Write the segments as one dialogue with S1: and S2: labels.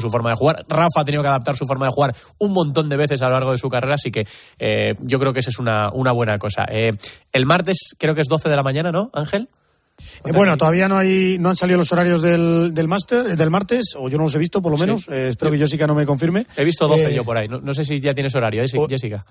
S1: su forma de jugar. Rafa ha tenido que adaptar su forma de jugar un montón de veces a lo largo de su carrera, así que eh, yo creo que esa es una, una buena cosa. Eh, el martes creo que es 12 de la mañana, ¿no, Ángel?
S2: Eh, bueno, todavía no hay, no han salido los horarios del, del máster, del martes, o yo no los he visto, por lo menos. Eh, espero que Jessica no me confirme.
S1: He visto 12
S2: Eh,
S1: yo por ahí. No, no sé si ya tienes horario, ¿eh, Jessica.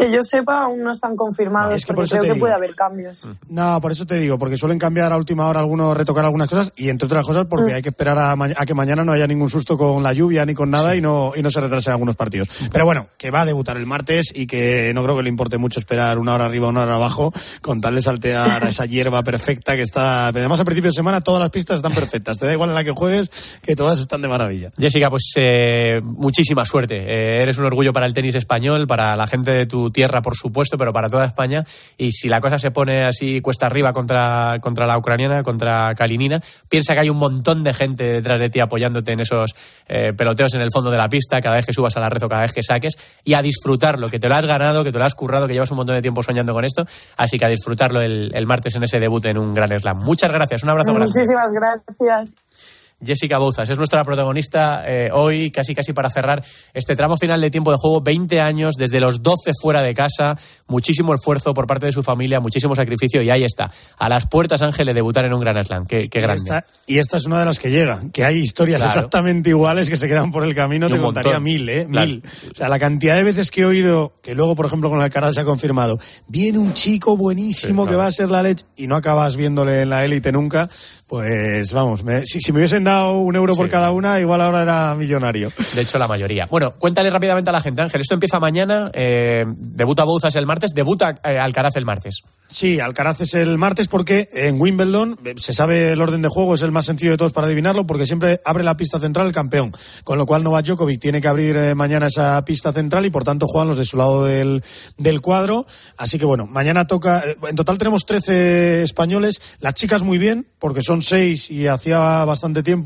S3: Que yo sepa, aún no están confirmados,
S2: No, es que por
S3: porque
S2: eso
S3: creo
S2: te
S3: que
S2: digo.
S3: puede haber cambios.
S2: No, por eso te digo, porque suelen cambiar a última hora algunos, retocar algunas cosas y entre otras cosas porque hay que esperar a, a que mañana no haya ningún susto con la lluvia ni con nada y no y no se retrasen algunos partidos. Pero bueno, que va a debutar el martes y que no creo que le importe mucho esperar una hora arriba, una hora abajo, con tal de saltear a esa hierba perfecta que está. Además, a principio de semana todas las pistas están perfectas. Te da igual en la que juegues, que todas están de maravilla.
S1: Jessica, pues eh, muchísima suerte. Eh, eres un orgullo para el tenis español, para la gente de tu tierra, por supuesto, pero para toda España. Y si la cosa se pone así cuesta arriba contra, contra la ucraniana, contra Kalinina, piensa que hay un montón de gente detrás de ti apoyándote en esos eh, peloteos en el fondo de la pista, cada vez que subas a la red o cada vez que saques, y a disfrutarlo, que te lo has ganado, que te lo has currado, que llevas un montón de tiempo soñando con esto. Así que a disfrutarlo el, el martes en ese debut en un gran slam. Muchas gracias, un abrazo.
S3: Muchísimas gracias.
S1: Jessica Bouzas es nuestra protagonista eh, hoy, casi casi para cerrar este tramo final de tiempo de juego. 20 años, desde los 12 fuera de casa, muchísimo esfuerzo por parte de su familia, muchísimo sacrificio y ahí está. A las puertas, Ángel, de debutar en un Gran Slam. Qué, grande.
S2: esta, y esta es una de las que llega, que hay historias
S1: Claro.
S2: exactamente iguales que se quedan por el camino,
S1: Y
S2: te contaría
S1: montón.
S2: mil, ¿eh?
S1: Claro.
S2: Mil. O sea, la cantidad de veces que he oído, que luego, por ejemplo, con Alcaraz se ha confirmado, viene un chico buenísimo
S1: Sí,
S2: que va a ser la leche y no acabas viéndole en la élite nunca, pues vamos, me- si, si me hubiesen dado un euro por cada una, igual ahora era millonario.
S1: De hecho, la mayoría. Bueno, cuéntale rápidamente a la gente, Ángel. Esto empieza mañana, eh, debuta Bouzas el martes, debuta eh, Alcaraz el martes.
S2: Sí, Alcaraz es el martes porque en Wimbledon eh, se sabe el orden de juego, es el más sencillo de todos para adivinarlo porque siempre abre la pista central el campeón. Con lo cual Novak Djokovic tiene que abrir eh, mañana esa pista central y por tanto juegan los de su lado del, del cuadro. Así que bueno, mañana toca, en total tenemos 13 españoles, las chicas muy bien porque son seis y hacía bastante tiempo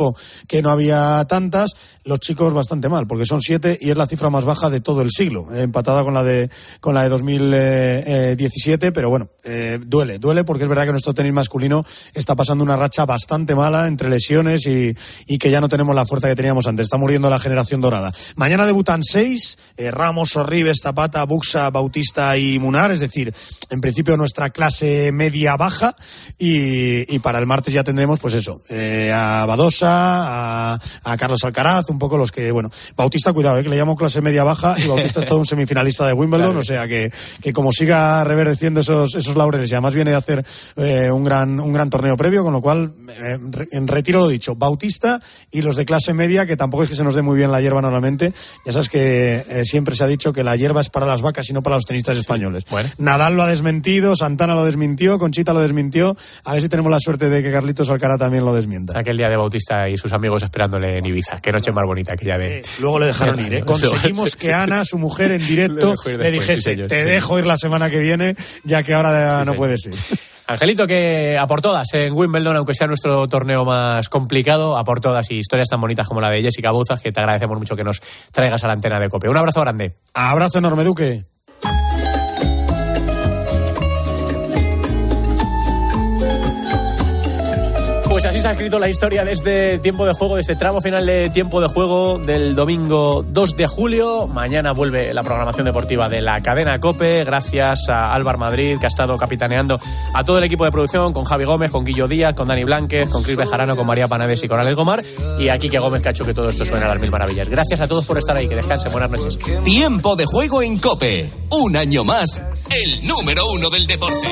S2: que no había tantas, los chicos bastante mal porque son siete y es la cifra más baja de todo el siglo, eh, empatada con la de, con la de 2017, pero bueno, eh, duele, duele porque es verdad que nuestro tenis masculino está pasando una racha bastante mala entre lesiones y, y que ya no tenemos la fuerza que teníamos antes. Está muriendo la generación dorada. Mañana debutan seis, eh, Ramos, Sorribes, Zapata, Buxa, Bautista y Munar, es decir, en principio nuestra clase media-baja y, y para el martes ya tendremos pues eso, eh, a Badosa, a, a Carlos Alcaraz, un poco los que, bueno, Bautista, cuidado, eh, que le llamo clase media-baja y Bautista es todo un semifinalista de Wimbledon,
S1: Claro.
S2: o sea que, que como siga reverdeciendo esos, esos laureles y además viene de hacer eh, un, gran, un gran torneo previo, con lo cual eh, en retiro lo dicho, Bautista y los de clase media, que tampoco es que se nos dé muy bien la hierba normalmente, ya sabes que siempre se ha dicho que la hierba es para las vacas y no para los tenistas españoles.
S1: bueno.
S2: Nadal lo ha desmentido, Santana lo desmintió, Conchita lo desmintió, a ver si tenemos la suerte de que Carlitos Alcaraz también lo desmienta.
S1: Aquel día de Bautista y sus amigos esperándole en Ibiza. Qué noche más bonita aquella de...
S2: Eh, Luego le dejaron ir, ¿eh? Conseguimos que Ana, su mujer, en directo,
S1: Le
S2: dijese,
S1: sí,
S2: te dejo ir la semana que viene, ya que ahora no puedes ir.
S1: Angelito, que a por todas en Wimbledon, aunque sea nuestro torneo más complicado, a por todas y historias tan bonitas como la de Jessica Bouzas, que te agradecemos mucho que nos traigas a la antena de COPE. Un abrazo grande.
S2: Abrazo enorme, Duque.
S1: Pues así se ha escrito la historia de este tiempo de juego, de este tramo final de tiempo de juego del domingo 2 de julio. Mañana vuelve la programación deportiva de la cadena Cope. Gracias a Álvaro Madrid, que ha estado capitaneando a todo el equipo de producción, con Javi Gómez, con Guillo Díaz, con Dani Blánquez, con Cris Bejarano, con María Panades y con Alex Gomar. Y aquí que Gómez, que ha hecho que todo esto suene a las mil maravillas. Gracias a todos por estar ahí. Que descansen. Buenas noches.
S4: Tiempo de juego en Cope. Un año más, el número uno del deporte.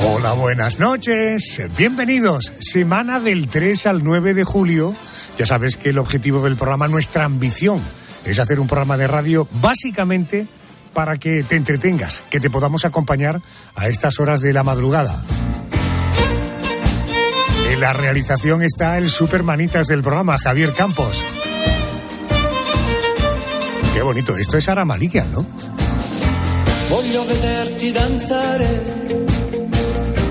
S5: Hola, buenas noches. Bienvenidos. Semana del 3 al 9 de julio. Ya sabes que el objetivo del programa, nuestra ambición, es hacer un programa de radio básicamente para que te entretengas, que te podamos acompañar a estas horas de la madrugada. En la realización está el supermanitas del programa, Javier Campos. bonito. Esto es Ara Malikian, ¿no?
S6: Voglio vederti danzare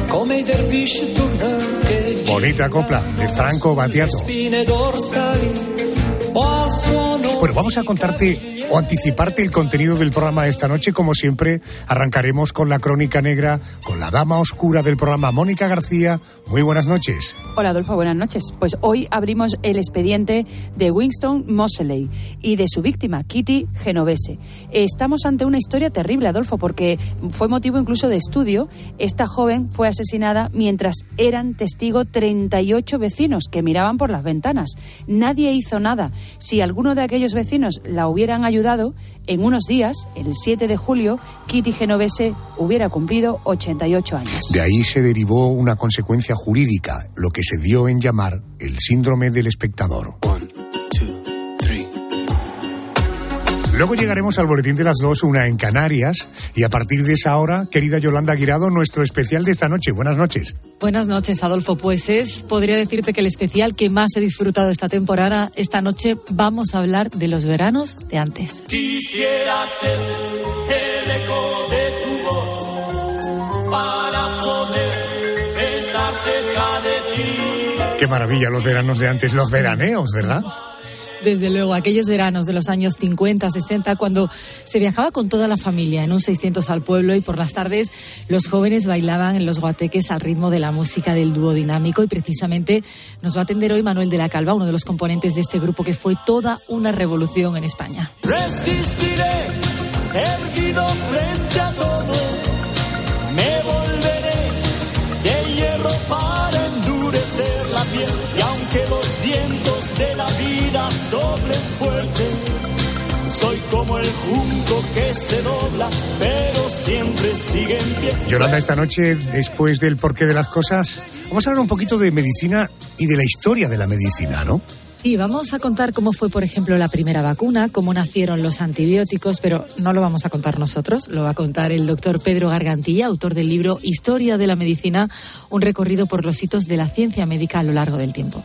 S6: come i dervisci turchi che
S5: Bonita copla de Franco Battiato.
S6: spine dorsali o al suono
S5: Bueno, vamos a contarte o anticiparte el contenido del programa de esta noche. Como siempre, arrancaremos con la crónica negra, con la dama oscura del programa, Mónica García. Muy buenas noches.
S7: Hola Adolfo, buenas noches. Pues hoy abrimos el expediente de Winston Moseley y de su víctima, Kitty Genovese. Estamos ante una historia terrible, Adolfo, porque fue motivo incluso de estudio. Esta joven fue asesinada mientras eran testigo 38 vecinos que miraban por las ventanas. Nadie hizo nada. Si alguno de aquellos vecinos la hubieran ayudado, en unos días, el 7 de julio, Kitty Genovese hubiera cumplido 88 años.
S5: De ahí se derivó una consecuencia jurídica, lo que se dio en llamar el síndrome del espectador. Luego llegaremos al boletín de las dos, una en Canarias, y a partir de esa hora, querida Yolanda Guirado, nuestro especial de esta noche. Buenas noches.
S8: Buenas noches, Adolfo. Pues es, podría decirte que el especial que más he disfrutado esta temporada, esta noche vamos a hablar de los veranos de antes.
S6: quisiera ser el eco de tu voz para poder estar cerca de ti.
S5: Qué maravilla los veranos de antes, los veraneos, ¿verdad?
S8: Desde luego, aquellos veranos de los años 50, 60, cuando se viajaba con toda la familia en un 600 al pueblo y por las tardes los jóvenes bailaban en los guateques al ritmo de la música del dúo dinámico y precisamente nos va a atender hoy Manuel de la Calva, uno de los componentes de este grupo que fue toda una revolución en España.
S6: Resistiré erguido frente a todo. Me volveré de hierro para soplen fuerte, soy como el junco que se dobla, pero siempre sigue en pie.
S5: Yolanda, esta noche, después del porqué de las cosas, vamos a hablar un poquito de medicina y de la historia de la medicina, ¿no?
S8: Sí, vamos a contar cómo fue, por ejemplo, la primera vacuna, cómo nacieron los antibióticos, pero no lo vamos a contar nosotros, lo va a contar el doctor Pedro Gargantilla, autor del libro Historia de la Medicina, un recorrido por los hitos de la ciencia médica a lo largo del tiempo.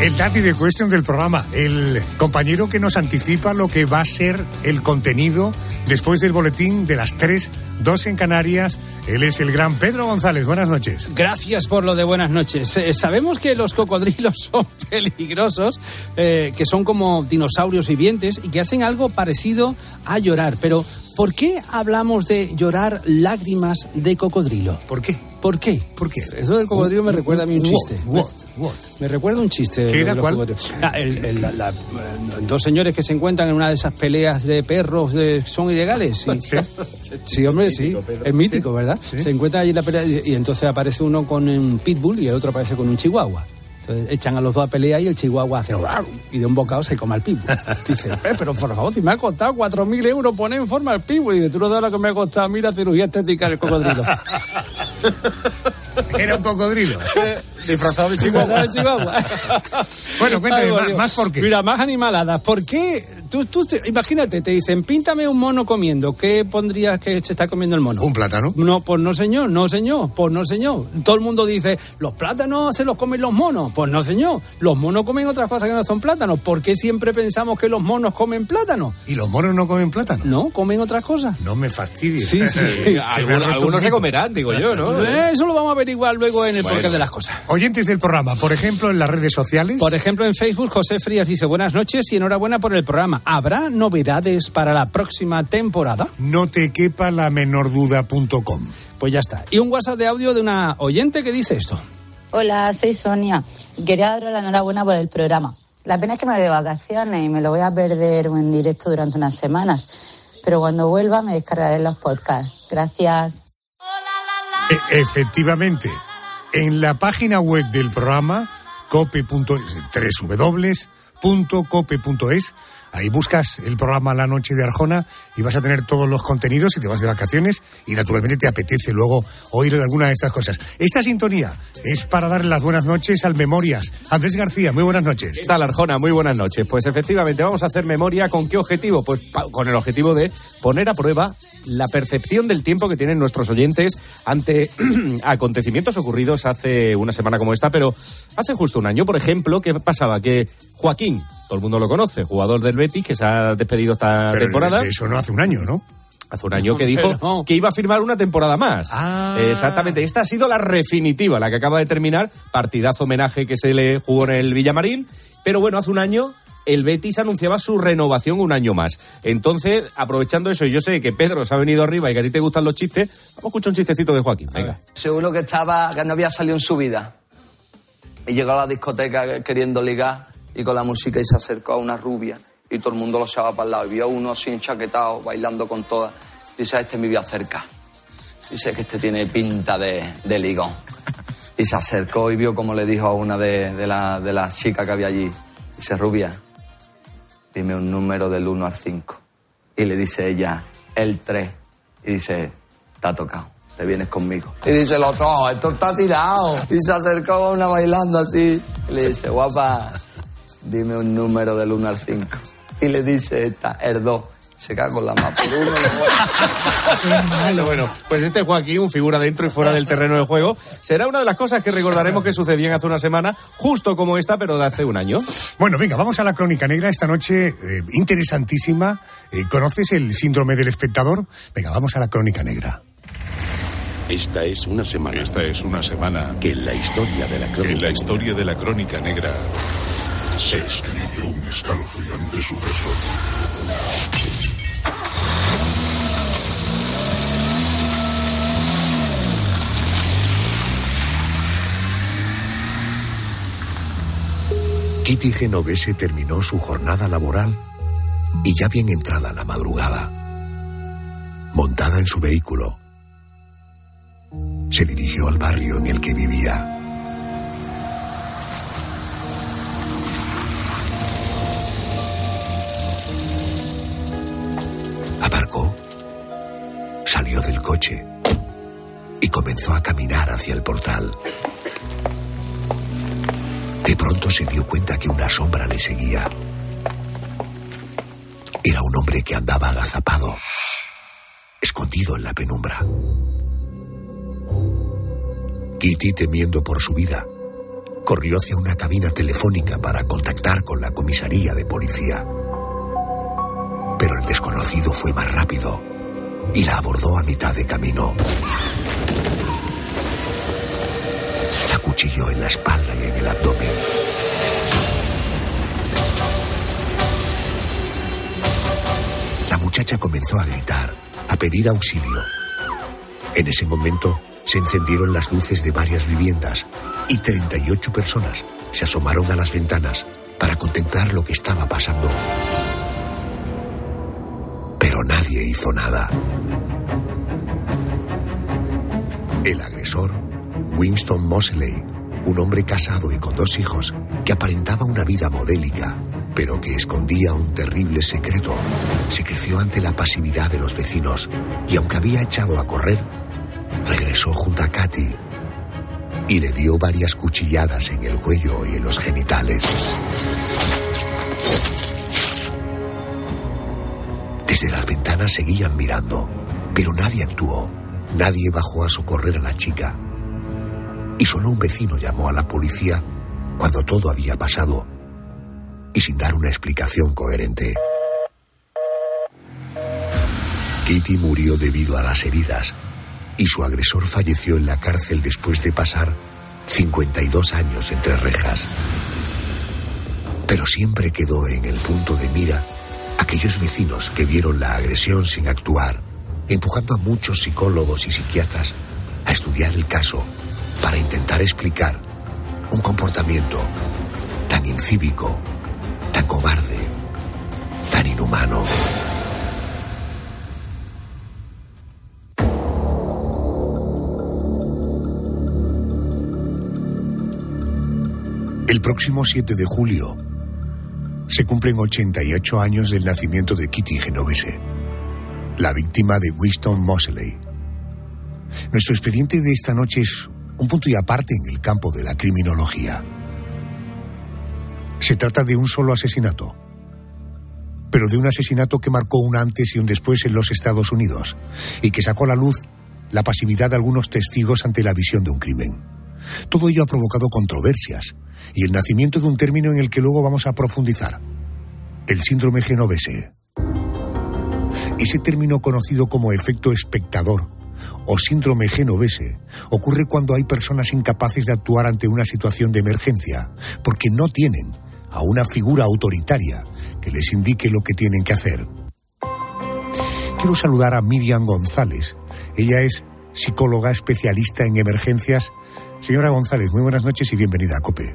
S5: El Dati de Question del programa, el compañero que nos anticipa lo que va a ser el contenido después del boletín de las 3, 2 en Canarias. Él es el gran Pedro González. Buenas noches.
S9: Gracias por lo de buenas noches. Eh, sabemos que los cocodrilos son peligrosos, eh, que son como dinosaurios vivientes y que hacen algo parecido a llorar. Pero, ¿por qué hablamos de llorar lágrimas de cocodrilo?
S5: ¿Por qué?
S9: ¿Por qué?
S5: ¿Por qué?
S9: Eso del cocodrilo me recuerda a mí un chiste.
S5: What? What?
S9: Me recuerda un chiste.
S5: ¿Qué era?
S9: Ah, el- el- la- la- dos señores que se encuentran en una de esas peleas de perros de- son ilegales. Y-
S5: Sí.
S9: Sí, hombre, sí. Es mítico, ¿verdad? Se encuentra allí la pelea y, y entonces aparece uno con un pitbull y el otro aparece con un chihuahua. Entonces echan a los dos a pelear y el chihuahua hace y de un bocado se come al pitbull. Dice, "Eh, pero por favor, si me ha costado 4.000 euros poner en forma al pitbull. Y dice, tú no sabes lo que me ha costado, mira, cirugía estética del cocodrilo.
S5: Era un cocodrilo.
S1: Disfrazado de
S9: Chihuahua, de Chihuahua.
S5: Bueno, cuéntame, más- más por qué.
S9: Mira, más animaladas. ¿Por qué? Tú, tú, te- imagínate, te dicen, píntame un mono comiendo. ¿Qué pondrías que se está comiendo el mono?
S5: Un plátano.
S9: No, pues no señor, no señor, pues no señor. Todo el mundo dice, los plátanos se los comen los monos. Pues no señor, los monos comen otras cosas que no son plátanos. ¿Por qué siempre pensamos que los monos comen plátano?
S5: ¿Y los monos no comen plátano?
S9: No, comen otras cosas.
S5: No me fastidies.
S9: Sí, sí.
S1: Algunos, se comerán, digo yo, ¿no?
S9: Eso lo vamos a averiguar luego en el porqué de las cosas.
S5: Oyentes del programa, por ejemplo, en las redes sociales.
S9: Por ejemplo, en Facebook, José Frías dice buenas noches y enhorabuena por el programa. ¿Habrá novedades para la próxima temporada?
S5: No te quepa la menor duda.com.
S9: Pues ya está. Y un WhatsApp de audio de una oyente que dice esto.
S10: Hola, soy Sonia. Quería daros la enhorabuena por el programa. La pena es que me voy de vacaciones y me lo voy a perder en directo durante unas semanas. Pero cuando vuelva me descargaré los podcasts. Gracias.
S5: E- efectivamente, en la página web del programa, cope.es, ahí buscas el programa La Noche de Arjona y vas a tener todos los contenidos y te vas de vacaciones y naturalmente te apetece luego oír alguna de estas cosas. Esta sintonía es para darle las buenas noches al Memorias. Andrés García, muy buenas noches.
S1: ¿Qué tal, Arjona? Muy buenas noches. Pues efectivamente, vamos a hacer memoria. ¿Con qué objetivo? Pues con el objetivo de poner a prueba la percepción del tiempo que tienen nuestros oyentes ante acontecimientos ocurridos hace una semana como esta, pero hace justo un año, por ejemplo, ¿qué pasaba? Que Joaquín
S11: todo el mundo lo conoce, jugador del Betis que se ha despedido esta
S12: Pero
S11: temporada.
S12: Eso no hace un año, ¿no?
S11: Hace un año que dijo que iba a firmar una temporada más.
S12: Ah.
S11: Exactamente. Esta ha sido la definitiva, la que acaba de terminar. Partidazo homenaje que se le jugó en el Villamarín. Pero bueno, hace un año el Betis anunciaba su renovación un año más. Entonces, aprovechando eso, y yo sé que Pedro se ha venido arriba y que a ti te gustan los chistes, vamos a escuchar un chistecito de Joaquín. Venga.
S13: Seguro que estaba, que no había salido en su vida. Y llegó a la discoteca queriendo ligar y con la música y se acercó a una rubia y todo el mundo lo echaba para el lado. Y vio a uno así enchaquetado, bailando con todas. Dice, a este me vio acerca. Dice que este tiene pinta de, de ligón. Y se acercó y vio como le dijo a una de, de, la- de las chicas que había allí. Dice, rubia, dime un número del 1 al 5. Y le dice ella, el 3. Y dice, te ha tocado, te vienes conmigo. Y dice el otro, "Oh, esto está tirado. Y se acercó a una bailando así. Y le dice, guapa, dime un número del 1 al 5. Y le dice esta, el 2. Se caga con la más por uno.
S11: Bueno, bueno, pues este Joaquín, figura dentro y fuera del terreno de juego, será una de las cosas que recordaremos que sucedían hace una semana, justo como esta, pero de hace un año.
S12: Bueno, venga, vamos a la crónica negra esta noche, eh, interesantísima. Eh, ¿Conoces el síndrome del espectador? Venga, vamos a la crónica negra.
S14: Esta es una semana. Esta es una semana que en la historia de la crónica, en la historia de la crónica negra se escribió un escalofriante suceso.
S5: Kitty Genovese terminó su jornada laboral y ya bien entrada la madrugada, montada en su vehículo, se dirigió al barrio en el que vivía. Y comenzó a caminar hacia el portal. De pronto se dio cuenta que una sombra le seguía. Era un hombre que andaba agazapado, escondido en la penumbra. Kitty, temiendo por su vida, corrió hacia una cabina telefónica para contactar con la comisaría de policía. Pero el desconocido fue más rápido y la abordó a mitad de camino. La cuchilló en la espalda y en el abdomen. La muchacha comenzó a gritar, a pedir auxilio. En ese momento se encendieron las luces de varias viviendas y 38 personas se asomaron a las ventanas para contemplar lo que estaba pasando. Nadie hizo nada. El agresor, Winston Mosley, un hombre casado y con dos hijos, que aparentaba una vida modélica, pero que escondía un terrible secreto, se creció ante la pasividad de los vecinos y aunque había echado a correr, regresó junto a Katy y le dio varias cuchilladas en el cuello y en los genitales. Desde las ventanas seguían mirando, pero nadie actuó. Nadie bajó a socorrer a la chica. Y solo un vecino llamó a la policía cuando todo había pasado y sin dar una explicación coherente. Kitty murió debido a las heridas y su agresor falleció en la cárcel después de pasar 52 años entre rejas. Pero siempre quedó en el punto de mira aquellos vecinos que vieron la agresión sin actuar, empujando a muchos psicólogos y psiquiatras a estudiar el caso para intentar explicar un comportamiento tan incívico, tan cobarde, tan inhumano.
S12: El próximo 7 de julio se cumplen 88 años del nacimiento de Kitty Genovese, la víctima de Winston Mosley. Nuestro expediente de esta noche es un punto y aparte en el campo de la criminología. Se trata de un solo asesinato, pero de un asesinato que marcó un antes y un después en los Estados Unidos y que sacó a la luz la pasividad de algunos testigos ante la visión de un crimen. Todo ello ha provocado controversias y el nacimiento de un término en el que luego vamos a profundizar,
S5: el síndrome genovese. Ese término conocido como efecto espectador o síndrome genovese ocurre cuando hay personas incapaces de actuar ante una situación de emergencia porque no tienen a una figura autoritaria que les indique lo que tienen que hacer. Quiero saludar a Miriam González. Ella es psicóloga especialista en emergencias. Señora González, muy buenas noches y bienvenida a COPE.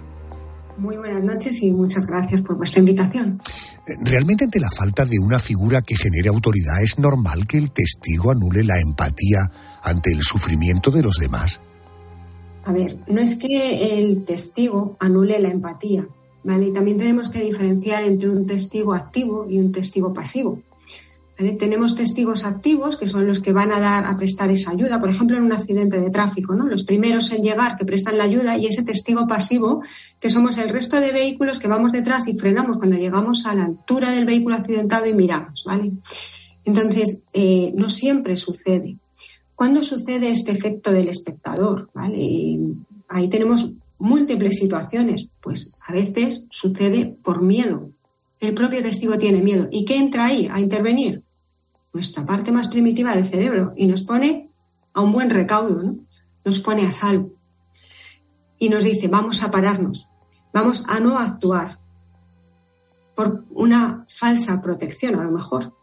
S15: Muy buenas noches y muchas gracias por vuestra invitación.
S5: ¿Realmente ante la falta de una figura que genere autoridad es normal que el testigo anule la empatía ante el sufrimiento de los demás?
S15: A ver, no es que el testigo anule la empatía, ¿vale? Y también tenemos que diferenciar entre un testigo activo y un testigo pasivo. Tenemos testigos activos, que son los que van a dar a prestar esa ayuda, por ejemplo, en un accidente de tráfico, ¿no? Los primeros en llegar que prestan la ayuda y ese testigo pasivo, que somos el resto de vehículos que vamos detrás y frenamos cuando llegamos a la altura del vehículo accidentado y miramos, ¿vale? Entonces, eh, no siempre sucede. ¿Cuándo sucede este efecto del espectador? ahí tenemos múltiples situaciones. Pues a veces sucede por miedo, el propio testigo tiene miedo. ¿Y qué entra ahí a intervenir? Nuestra parte más primitiva del cerebro y nos pone a un buen recaudo, ¿no? nos pone a salvo. Y nos dice, vamos a pararnos, vamos a no actuar por una falsa protección a lo mejor.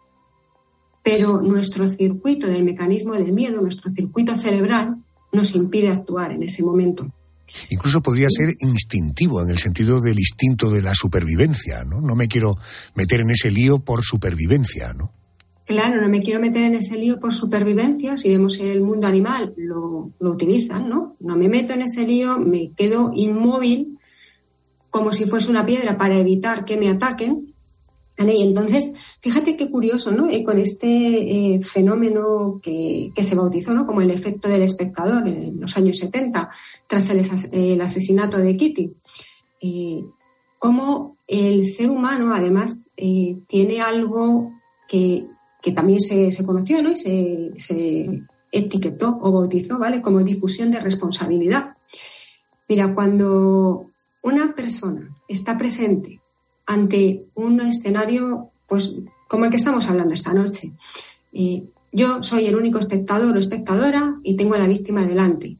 S15: Pero nuestro circuito del mecanismo del miedo, nuestro circuito cerebral, nos impide actuar en ese momento.
S5: Incluso podría ser instintivo, en el sentido del instinto de la supervivencia, ¿no? No me quiero meter en ese lío por supervivencia, ¿no?
S15: Claro, no me quiero meter en ese lío por supervivencia. Si vemos el mundo animal, lo, lo utilizan, ¿no? No me meto en ese lío, me quedo inmóvil como si fuese una piedra para evitar que me ataquen y entonces, fíjate qué curioso, ¿no? con este eh, fenómeno que, se bautizó, ¿no? Como el efecto del espectador en los años 70, tras el, asesinato de Kitty. Eh, cómo el ser humano, además, eh, tiene algo que, también se, conoció, ¿no? Y se, se etiquetó o bautizó, ¿vale? Como difusión de responsabilidad. Mira, cuando una persona está presente ante un escenario pues, como el que estamos hablando esta noche. Eh, yo soy el único espectador o espectadora y tengo a la víctima delante.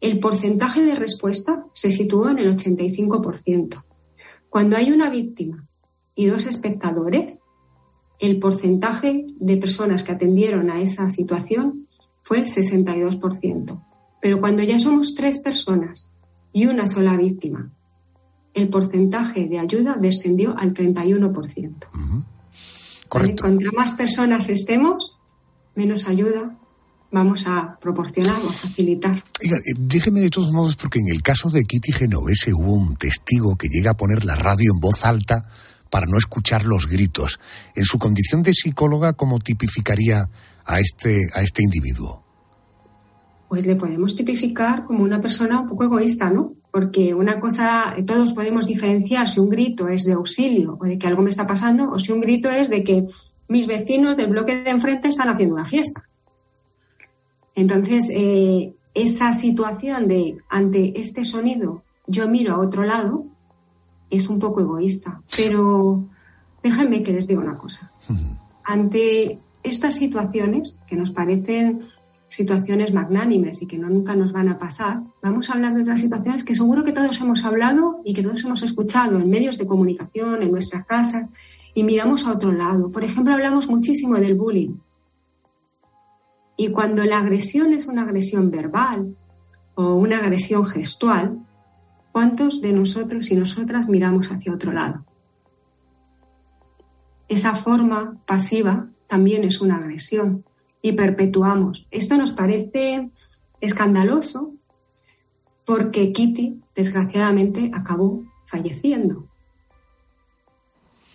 S15: El porcentaje de respuesta se situó en el 85%. Cuando hay una víctima y dos espectadores, el porcentaje de personas que atendieron a esa situación fue el 62%. Pero cuando ya somos tres personas y una sola víctima el porcentaje de ayuda descendió al 31%. Contra más personas estemos, menos ayuda vamos a proporcionar o a facilitar.
S5: Eh, déjeme de todos modos, porque en el caso de Kitty Genovese hubo un testigo que llega a poner la radio en voz alta para no escuchar los gritos. En su condición de psicóloga, ¿cómo tipificaría a este, a este individuo?
S15: Pues le podemos tipificar como una persona un poco egoísta, ¿no? porque una cosa, todos podemos diferenciar si un grito es de auxilio o de que algo me está pasando, o si un grito es de que mis vecinos del bloque de enfrente están haciendo una fiesta. Entonces, eh, esa situación de ante este sonido yo miro a otro lado es un poco egoísta. Pero déjenme que les diga una cosa. Ante estas situaciones que nos parecen situaciones magnánimes y que no, nunca nos van a pasar, vamos a hablar de otras situaciones que seguro que todos hemos hablado y que todos hemos escuchado en medios de comunicación, en nuestras casas, y miramos a otro lado. Por ejemplo, hablamos muchísimo del bullying. Y cuando la agresión es una agresión verbal o una agresión gestual, ¿cuántos de nosotros y nosotras miramos hacia otro lado? Esa forma pasiva también es una agresión y perpetuamos. Esto nos parece escandaloso porque Kitty, desgraciadamente, acabó falleciendo.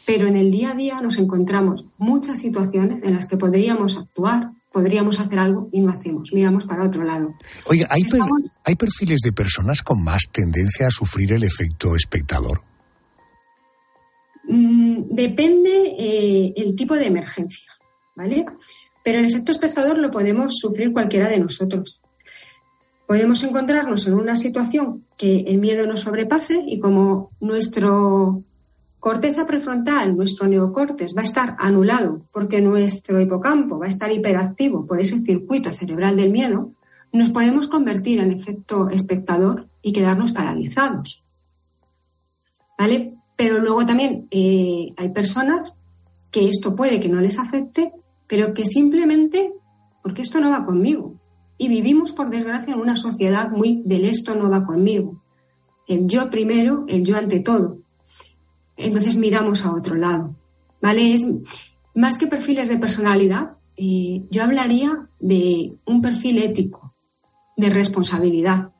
S15: Pero en el día a día nos encontramos muchas situaciones en las que podríamos actuar, podríamos hacer algo y no hacemos, miramos para otro lado.
S5: Oye, ¿hay, ¿hay perfiles de personas con más tendencia a sufrir el efecto espectador?
S15: Mm, depende eh, el tipo de emergencia, ¿vale? Pero el efecto espectador lo podemos sufrir cualquiera de nosotros. Podemos encontrarnos en una situación que el miedo nos sobrepase y como nuestro corteza prefrontal, nuestro neocortes, va a estar anulado porque nuestro hipocampo va a estar hiperactivo por ese circuito cerebral del miedo, nos podemos convertir en efecto espectador y quedarnos paralizados. ¿Vale? Pero luego también eh, hay personas que esto puede que no les afecte, pero que simplemente, porque esto no va conmigo. Y vivimos, por desgracia, en una sociedad muy del esto no va conmigo. El yo primero, el yo ante todo. Entonces miramos a otro lado. ¿Vale? Es más que perfiles de personalidad, eh, yo hablaría de un perfil ético, de responsabilidad.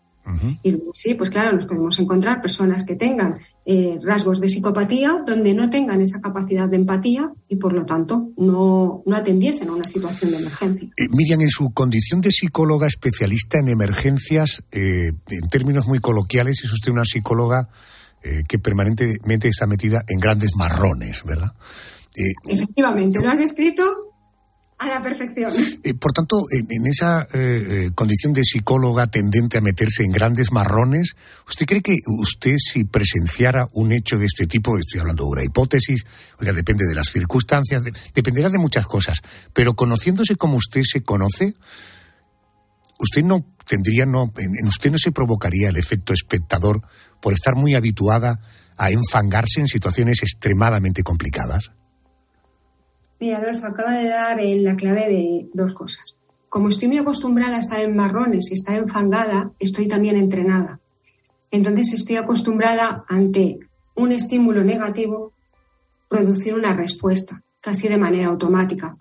S15: Y sí, pues claro, nos podemos encontrar personas que tengan eh, rasgos de psicopatía donde no tengan esa capacidad de empatía y por lo tanto no, no atendiesen a una situación de emergencia.
S5: Eh, Miriam, en su condición de psicóloga especialista en emergencias, eh, en términos muy coloquiales, es usted una psicóloga que permanentemente está metida en grandes marrones, ¿verdad?
S15: Efectivamente, lo has descrito a la perfección.
S5: Eh, por tanto, en, esa eh, eh, condición de psicóloga tendente a meterse en grandes marrones, ¿usted cree que usted si presenciara un hecho de este tipo, estoy hablando de una hipótesis, oiga, depende de las circunstancias, dependerá de muchas cosas, pero conociéndose como usted se conoce, usted no tendría, no, en usted no se provocaría el efecto espectador por estar muy habituada a enfangarse en situaciones extremadamente complicadas?
S15: Mira, Adolfo, acaba de dar en la clave de dos cosas. Como estoy muy acostumbrada a estar en marrones y estar enfangada, estoy también entrenada. Entonces estoy acostumbrada ante un estímulo negativo producir una respuesta, casi de manera automática.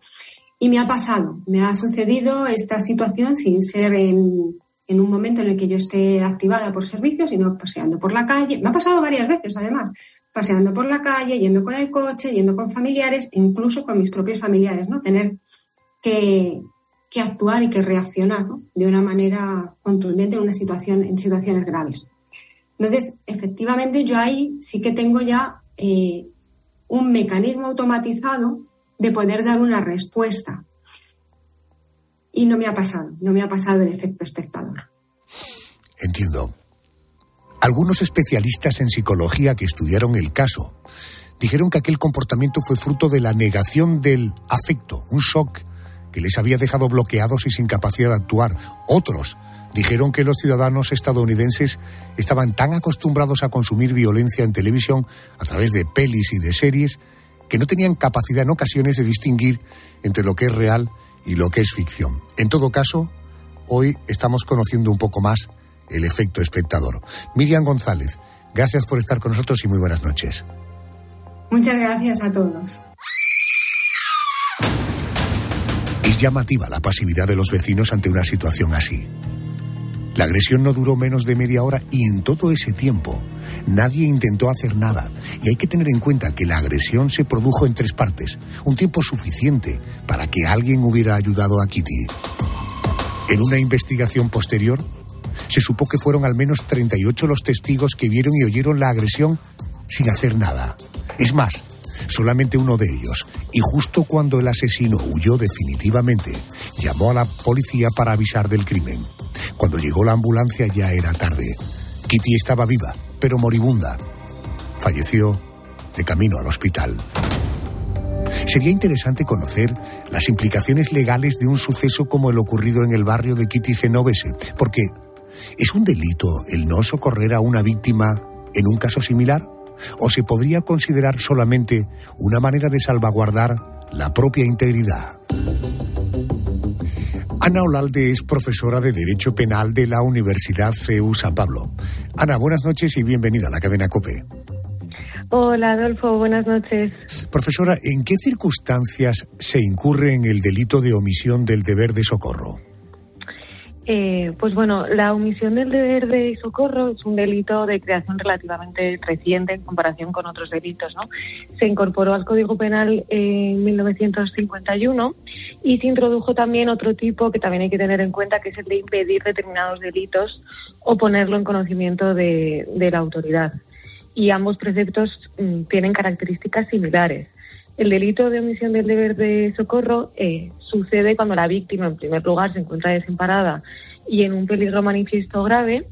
S15: Y me ha pasado, me ha sucedido esta situación sin ser en, en un momento en el que yo esté activada por servicios, sino paseando por la calle. Me ha pasado varias veces, además, paseando por la calle, yendo con el coche, yendo con familiares, incluso con mis propios familiares, ¿no? Tener que, actuar y que reaccionar de una manera contundente en una situación, en situaciones graves. Entonces, efectivamente, yo ahí sí que tengo ya eh, un mecanismo automatizado de poder dar una respuesta. Y no me ha pasado, no me ha pasado el efecto espectador.
S5: Entiendo. Algunos especialistas en psicología que estudiaron el caso dijeron que aquel comportamiento fue fruto de la negación del afecto, un shock que les había dejado bloqueados y sin capacidad de actuar. Otros dijeron que los ciudadanos estadounidenses estaban tan acostumbrados a consumir violencia en televisión a través de pelis y de series que no tenían capacidad en ocasiones de distinguir entre lo que es real y lo que es ficción. En todo caso, hoy estamos conociendo un poco más el efecto espectador. Miriam González, gracias por estar con nosotros y muy buenas noches.
S15: Muchas gracias a todos.
S5: Es llamativa la pasividad de los vecinos ante una situación así. La agresión no duró menos de media hora y en todo ese tiempo nadie intentó hacer nada. Y hay que tener en cuenta que la agresión se produjo en tres partes, un tiempo suficiente para que alguien hubiera ayudado a Kitty. En una investigación posterior, se supo que fueron al menos 38 los testigos que vieron y oyeron la agresión sin hacer nada. Es más, solamente uno de ellos, y justo cuando el asesino huyó definitivamente, llamó a la policía para avisar del crimen. Cuando llegó la ambulancia ya era tarde. Kitty estaba viva, pero moribunda. Falleció de camino al hospital. Sería interesante conocer las implicaciones legales de un suceso como el ocurrido en el barrio de Kitty Genovese, porque ¿Es un delito el no socorrer a una víctima en un caso similar? ¿O se podría considerar solamente una manera de salvaguardar la propia integridad? Ana Olalde es profesora de Derecho Penal de la Universidad CEU San Pablo. Ana, buenas noches y bienvenida a la cadena COPE.
S16: Hola Adolfo, buenas noches.
S5: Profesora, ¿en qué circunstancias se incurre en el delito de omisión del deber de socorro?
S16: Eh, pues bueno, la omisión del deber de socorro es un delito de creación relativamente reciente en comparación con otros delitos. ¿no? Se incorporó al Código Penal en 1951 y se introdujo también otro tipo que también hay que tener en cuenta, que es el de impedir determinados delitos o ponerlo en conocimiento de, la autoridad. Y ambos preceptos mm, tienen características similares. El delito de omisión del deber de socorro eh, sucede cuando la víctima, en primer lugar, se encuentra desemparada y en un peligro manifiesto grave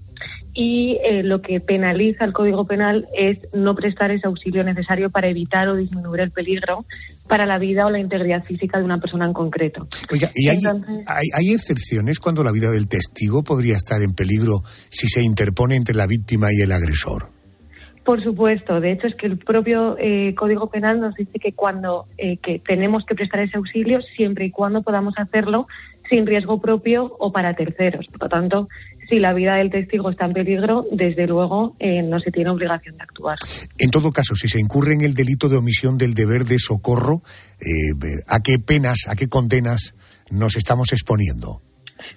S16: y eh, lo que penaliza el Código Penal es no prestar ese auxilio necesario para evitar o disminuir el peligro para la vida o la integridad física de una persona en concreto.
S5: Oiga, ¿y hay, hay, hay excepciones cuando la vida del testigo podría estar en peligro si se interpone entre la víctima y el agresor?
S16: Por supuesto, de hecho es que el propio eh, Código Penal nos dice que cuando eh, que tenemos que prestar ese auxilio siempre y cuando podamos hacerlo sin riesgo propio o para terceros. Por lo tanto, si la vida del testigo está en peligro, desde luego eh, no se tiene obligación de actuar.
S5: En todo caso, si se incurre en el delito de omisión del deber de socorro, ¿a qué penas, a qué condenas nos estamos exponiendo?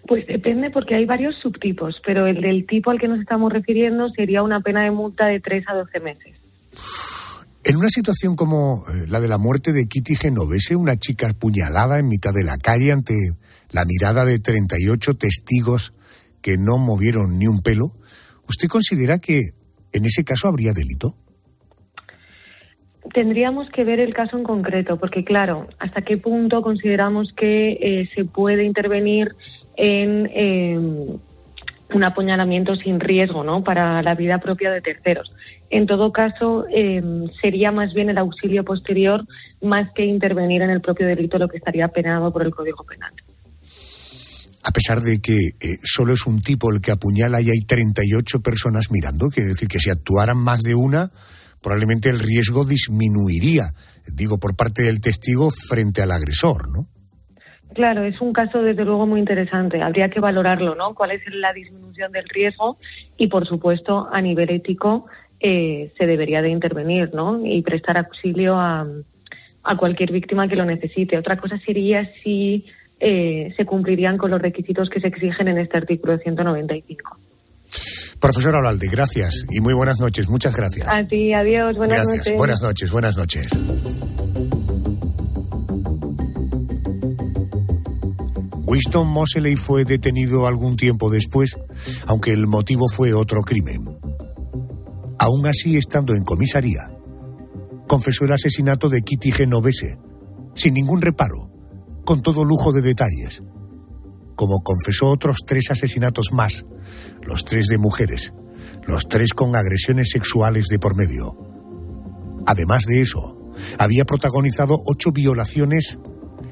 S16: Pues depende porque hay varios subtipos, pero el del tipo al que nos estamos refiriendo sería una pena de multa de 3 a 12 meses.
S5: En una situación como eh, la de la muerte de Kitty Genovese, una chica apuñalada en mitad de la calle ante la mirada de 38 testigos que no movieron ni un pelo, ¿usted considera que en ese caso habría delito?
S16: Tendríamos que ver el caso en concreto, porque claro, hasta qué punto consideramos que eh, se puede intervenir en em, un apuñalamiento sin riesgo ¿no? para la vida propia de terceros. En todo caso, em, sería más bien el auxilio posterior más que intervenir en el propio delito, lo que estaría penado por el Código Penal.
S5: A pesar de que eh, solo es un tipo el que apuñala y hay 38 personas mirando, quiere decir que si actuaran más de una, probablemente el riesgo disminuiría, digo, por parte del testigo frente al agresor, ¿no?
S16: Claro, es un caso desde luego muy interesante. Habría que valorarlo, ¿no? ¿Cuál es la disminución del riesgo? Y, por supuesto, a nivel ético eh, se debería de intervenir, ¿no? Y prestar auxilio a, a cualquier víctima que lo necesite. Otra cosa sería si eh, se cumplirían con los requisitos que se exigen en este artículo 195.
S5: Profesor Olalde, gracias y muy buenas noches. Muchas gracias.
S16: A ti, adiós, buenas
S5: gracias.
S16: noches.
S5: Buenas noches, buenas noches. Winston Moseley fue detenido algún tiempo después, aunque el motivo fue otro crimen. Aún así, estando en comisaría, confesó el asesinato de Kitty Genovese, sin ningún reparo, con todo lujo de detalles, como confesó otros tres asesinatos más, los tres de mujeres, los tres con agresiones sexuales de por medio. Además de eso, había protagonizado ocho violaciones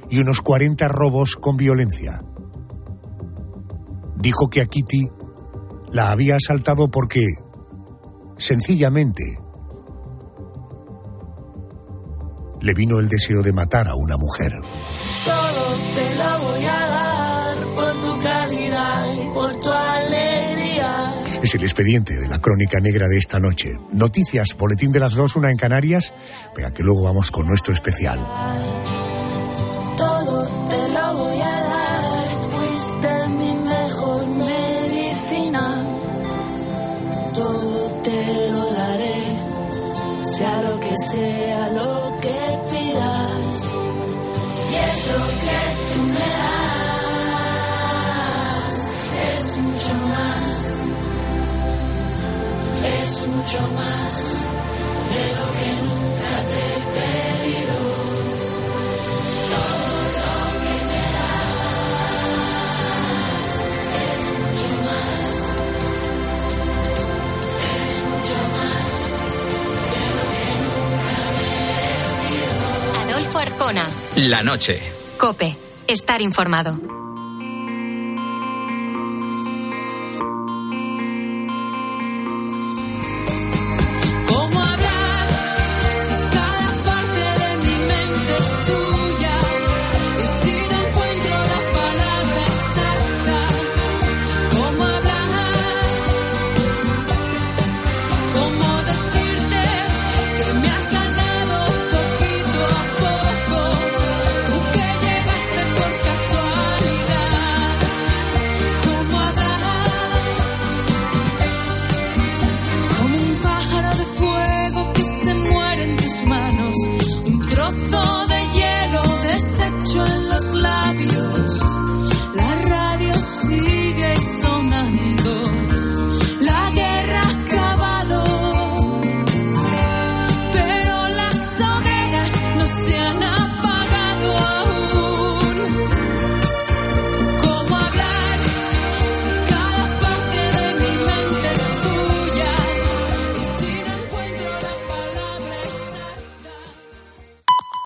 S5: y unos 40 robos con violencia. Dijo que a Kitty la había asaltado porque, sencillamente, le vino el deseo de matar a una mujer.
S6: Todo te lo voy a dar por tu calidad y por tu alegría.
S5: Es el expediente de la crónica negra de esta noche. Noticias, boletín de las dos, una en Canarias. Vea que luego vamos con nuestro especial.
S6: Sea lo que sea lo que pidas. Y eso que tú me das es mucho más. Es mucho más de lo que nunca
S17: Arcona.
S4: La noche.
S17: Cope. Estar informado.